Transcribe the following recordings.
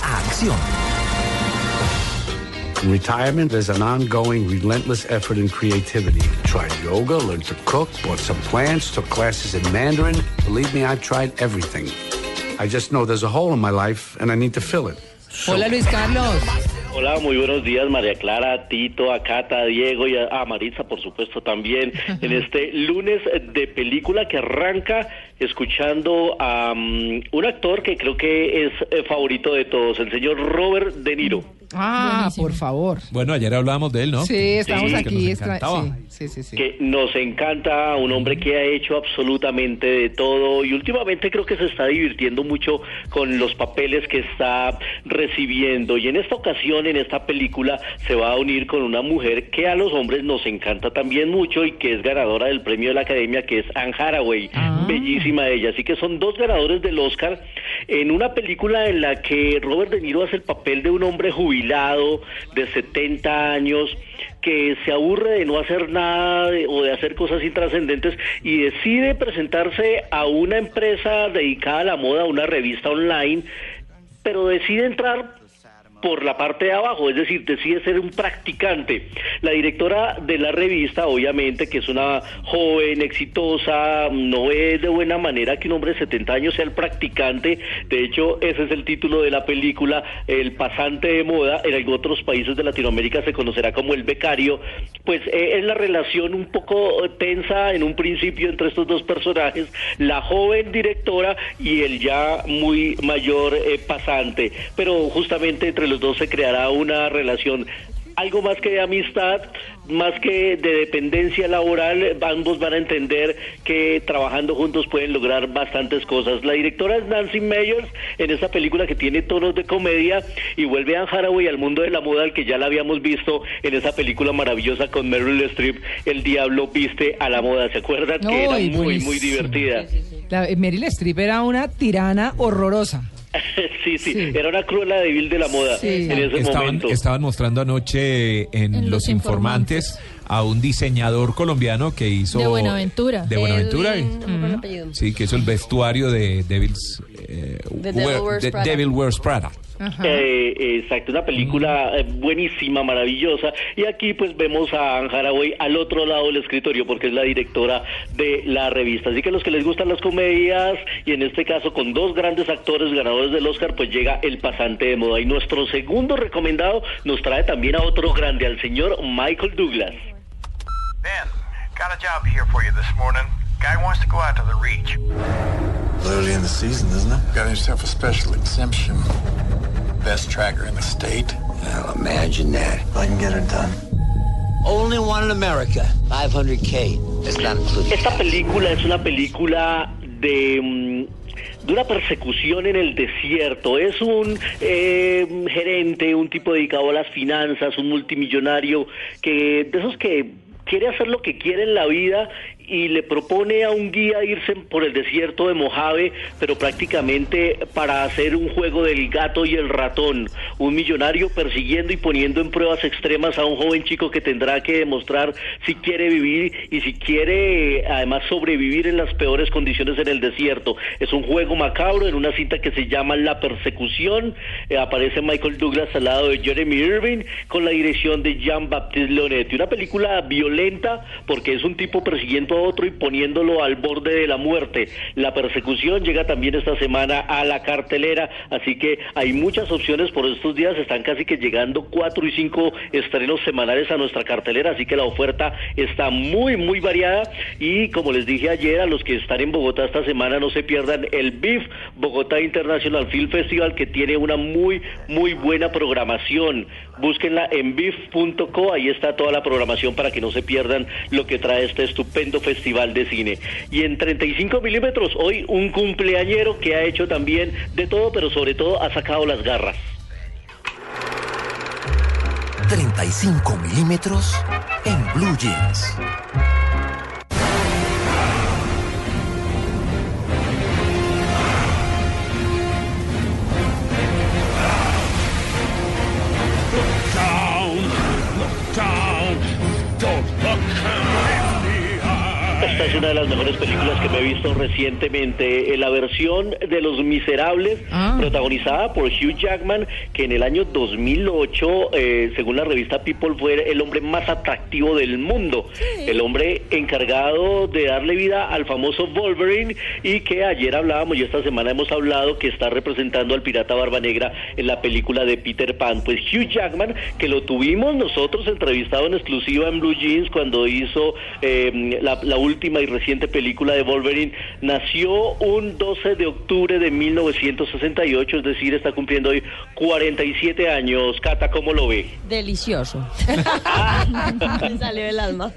acción. In retirement, there's an ongoing, relentless effort in creativity. Tried yoga, learned to cook, bought some plants, took classes in Mandarin. Believe me, I've tried everything. I just know there's a hole in my life and I need to fill it. Hola Luis Carlos. Hola, muy buenos días María Clara, a Tito, a Cata, a Diego y a, a Maritza, por supuesto, también en este lunes de película que arranca escuchando a um, un actor que creo que es eh, favorito de todos, el señor Robert De Niro. Ah, por favor. Bueno, ayer hablábamos de él, ¿no? Sí, estamos Sí, que aquí. nos extra- encantaba. sí, sí, sí, sí. que nos encanta, un hombre que ha hecho absolutamente de todo y últimamente creo que se está divirtiendo mucho con los papeles que está recibiendo y en esta ocasión, en esta película, se va a unir con una mujer que a los hombres nos encanta también mucho y que es ganadora del premio de la Academia, que es Anne Hathaway, bellísima ella, así que son dos ganadores del Oscar en una película en la que Robert De Niro hace el papel de un hombre jubilado de 70 años que se aburre de no hacer nada o de hacer cosas intrascendentes y decide presentarse a una empresa dedicada a la moda, a una revista online, pero decide entrar por la parte de abajo, es decir, decide ser un practicante. La directora de la revista, obviamente, que es una joven, exitosa, no ve de buena manera que un hombre de 70 años sea el practicante. De hecho, ese es el título de la película, El pasante de moda. En otros países de Latinoamérica se conocerá como el becario. Pues eh, es la relación un poco tensa en un principio entre estos dos personajes, la joven directora y el ya muy mayor eh, pasante. Pero justamente entre los dos se creará una relación algo más que de amistad, más que de dependencia laboral, ambos van a entender que trabajando juntos pueden lograr bastantes cosas. La directora es Nancy Meyers en esta película que tiene tonos de comedia y vuelve a Anne Hathaway al mundo de la moda al que ya la habíamos visto en esa película maravillosa con Meryl Streep, El Diablo Viste a la Moda. ¿Se acuerdan? que era muy, muy divertida. La, eh, Meryl Streep era una tirana horrorosa. sí, sí, Sí. era una cruela débil de la moda Sí. en ese Estaban, momento. estaban mostrando anoche en, En Los Los Informantes a un diseñador colombiano que hizo... De Buenaventura. De Buenaventura. El apellido. Sí, que hizo el vestuario de Devil's... eh, The Devil Wear- Wears Prada. Devil Wears Prada. Eh, exacto, una película eh, buenísima, maravillosa. Y aquí pues vemos a Anne Hathaway al otro lado del escritorio porque es la directora de la revista. Así que a los que les gustan las comedias y en este caso con dos grandes actores ganadores del Oscar pues llega El Pasante de Moda. Y nuestro segundo recomendado nos trae también a otro grande, al señor Michael Douglas. Ben, got a job here for you this morning. Guy wants to go out to the reach. Early in the season, isn't it? Got himself a special exemption. Best tracker in the state. Now imagine that. I can get it done. Only one in America. 500K. That's not included. Esta película es una película de, mm, de una persecución en el desierto. Es un eh, gerente, un tipo dedicado a las finanzas, un multimillonario, que de esos que quiere hacer lo que quiere en la vida y le propone a un guía irse por el desierto de Mojave, pero prácticamente para hacer un juego del gato y el ratón, un millonario persiguiendo y poniendo en pruebas extremas a un joven chico que tendrá que demostrar si quiere vivir y si quiere además sobrevivir en las peores condiciones en el desierto. Es un juego macabro en una cinta que se llama La Persecución. Eh, aparece Michael Douglas al lado de Jeremy Irving con la dirección de Jean-Baptiste Leonetti. Una película violenta porque es un tipo persiguiendo otro y poniéndolo al borde de la muerte. La persecución llega también esta semana a la cartelera, así que hay muchas opciones por estos días. Están casi que llegando cuatro y cinco estrenos semanales a nuestra cartelera, así que la oferta está muy, muy variada. Y como les dije ayer, a los que están en Bogotá esta semana, no se pierdan el BIF Bogotá International Film Festival, que tiene una muy, muy buena programación. Búsquenla en bif.co, ahí está toda la programación para que no se pierdan lo que trae este estupendo Festival de Cine. Y en 35 milímetros, hoy un cumpleañero que ha hecho también de todo, pero sobre todo ha sacado las garras. 35 milímetros en Blue Jeans. Una de las mejores películas que me he visto recientemente. Eh, La versión de Los Miserables, Ah. protagonizada por Hugh Jackman, que en el año 2008, eh, según la revista People, fue el hombre más atractivo del mundo. El hombre encargado de darle vida al famoso Wolverine y que ayer hablábamos y esta semana hemos hablado que está representando al pirata Barba Negra en la película de Peter Pan. Pues Hugh Jackman, que lo tuvimos nosotros entrevistado en exclusiva en Blue Jeans cuando hizo eh, la, la última y reciente película de Wolverine, nació un 12 de octubre de 1968, es decir, está cumpliendo hoy 47 años. Cata, ¿cómo lo ve? Delicioso. Me salió del alma.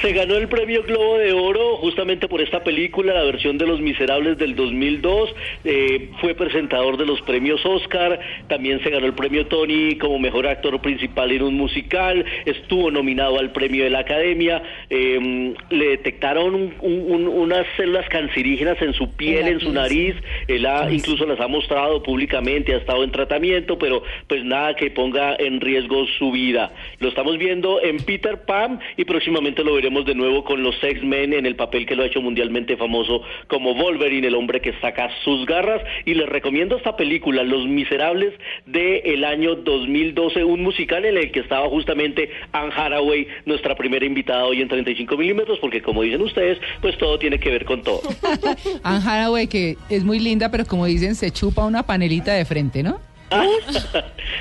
Se ganó el premio Globo de Oro justamente por esta película, la versión de Los Miserables del 2002. Eh, fue presentador de los premios Oscar. También se ganó el premio Tony como mejor actor principal en un musical. Estuvo nominado al premio de la Academia. Eh, le detectaron un- un- unas células cancerígenas en su piel, En su nariz. Él ha- incluso las ha mostrado públicamente, ha estado en tratamiento, pero pues nada que ponga en riesgo su vida. Lo estamos viendo en Peter Pan y próximamente lo veremos de nuevo con los X-Men en el papel que lo ha hecho mundialmente famoso como Wolverine, el hombre que saca sus garras. Y les recomiendo esta película, Los Miserables, del año 2012, un musical en el que estaba justamente Anne Hathaway, nuestra primera invitada hoy en 35 milímetros, porque como dicen ustedes, pues todo tiene que ver con todo. Anne Hathaway, que es muy linda, pero como dicen, se chupa una panelita de frente, ¿no?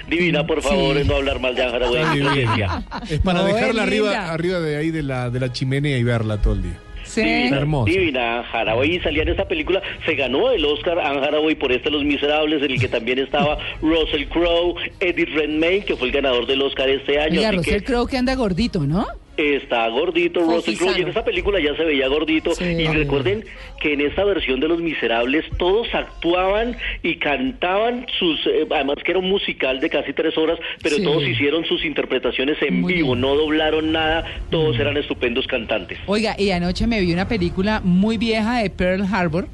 Divina, por favor, Sí. no hablar mal de Anne Hathaway. Está en divina. presencia. Es para No, es dejarla arriba, arriba de ahí de la, de la chimenea y verla todo el día. Sí. Divina, Hermosa. divina Anne Hathaway salía en esta película, se ganó el Oscar Anne Hathaway por este Los Miserables, en el que también estaba Russell Crowe, Eddie Redmayne, que fue el ganador del Oscar este año. Oiga, así Russell que Crowe que anda gordito, ¿no? Está gordito Russell Crowe y en esta película ya se veía gordito. Sí. Y recuerden que en esta versión de Los Miserables todos actuaban y cantaban sus, eh, además que era un musical de casi tres horas, pero Sí. todos hicieron sus interpretaciones en Muy vivo, bien. Mm. no doblaron nada, todos eran estupendos cantantes. Oiga, y anoche me vi una película muy vieja de Pearl Harbor,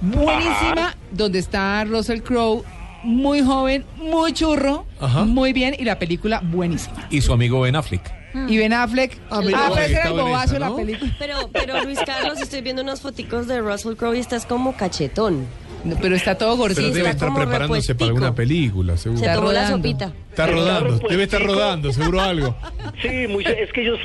buenísima, Ajá. donde está Russell Crowe, muy joven, muy churro, Ajá. muy bien, y la película buenísima. Y su amigo Ben Affleck. Y Ben Affleck, Ah, mira, pero ese era el bobazo esa, de la ¿no? película. Pero, pero Luis Carlos, estoy viendo unas foticos de Russell Crowe y estás como cachetón. No, pero está todo gordito. Pero debe está estar preparándose para alguna película, Se seguro. Está tomó la sopita. Está rodando, debe estar rodando, seguro algo. Sí, mucho- es que ellos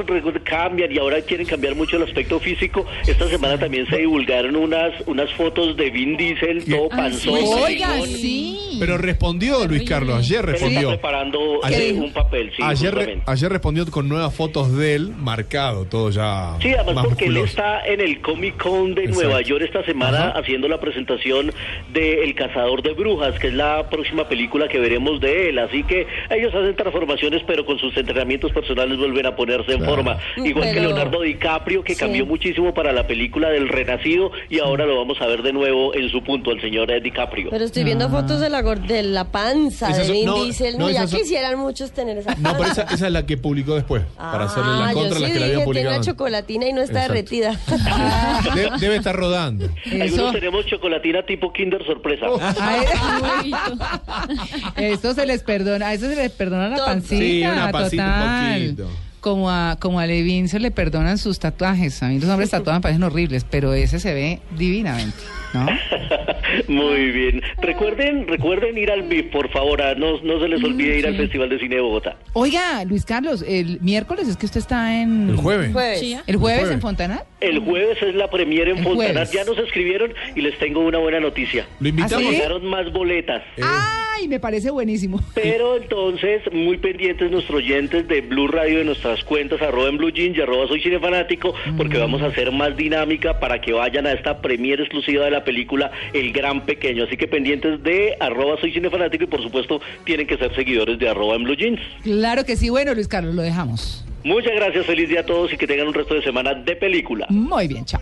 cambian y ahora quieren cambiar mucho el aspecto físico. Esta semana también se divulgaron unas unas fotos de Vin Diesel, todo panzón. Oiga, sí. Pero respondió Luis Carlos, ayer Él está respondió. preparando Ayer- eh, un papel, sí, ayer, re- ayer respondió con nuevas fotos de él, marcado, todo ya Sí, además más porque él está en el Comic Con de Exacto. Nueva York esta semana Ajá. haciendo la presentación de El Cazador de Brujas, que es la próxima película que veremos de él. Así que ellos hacen transformaciones, pero con sus entrenamientos personales vuelven a ponerse en Claro. forma. Igual que Pero- Leonardo DiCaprio, que Sí. cambió muchísimo para la película del Renacido y ahora lo vamos a ver de nuevo en su punto, el señor eh, DiCaprio. Pero estoy viendo fotos de la, gor- de la panza de Vin no, Diesel. no, ya son- quisieran muchos tener esa panza. No, pero esa, esa es la que publicó después, para hacerle Ah, la contra sí que la había dije, tiene publicado. una chocolatina y no está Exacto. derretida. De- debe estar rodando. Algunos Eso, tenemos chocolatina tipo Kinder sorpresa. Oh. a esto se les perdona, eso se les perdona la pancita, Sí, una pancita un total. poquito. Como a, como a Levin se le perdonan sus tatuajes. A mí los hombres tatuados me parecen horribles, pero ese se ve divinamente, ¿no? Muy bien. Recuerden, recuerden ir al BIF, por favor. No, no se les olvide ir al Festival de Cine de Bogotá. Oiga, Luis Carlos, el miércoles es que usted está en... El jueves. Jueves. ¿El jueves jueves. en Fontana? El jueves es la premiere en El Fontanar. jueves. Ya nos escribieron y les tengo una buena noticia. Lo invitamos. ¿Ah, sí? Llegaron más boletas. ¡Ay, me parece buenísimo! Pero entonces, muy pendientes nuestros oyentes de Blue Radio, de nuestras cuentas, arroba en Blue Jeans y arroba soy cinefanático, porque vamos a hacer más dinámica para que vayan a esta premiere exclusiva de la película El Gran Pequeño. Así que pendientes de arroba soy cinefanático y por supuesto tienen que ser seguidores de arroba en Blue Jeans. Claro que sí, bueno, Luis Carlos, lo dejamos. Muchas gracias, feliz día a todos y que tengan un resto de semana de película. Muy bien, chao.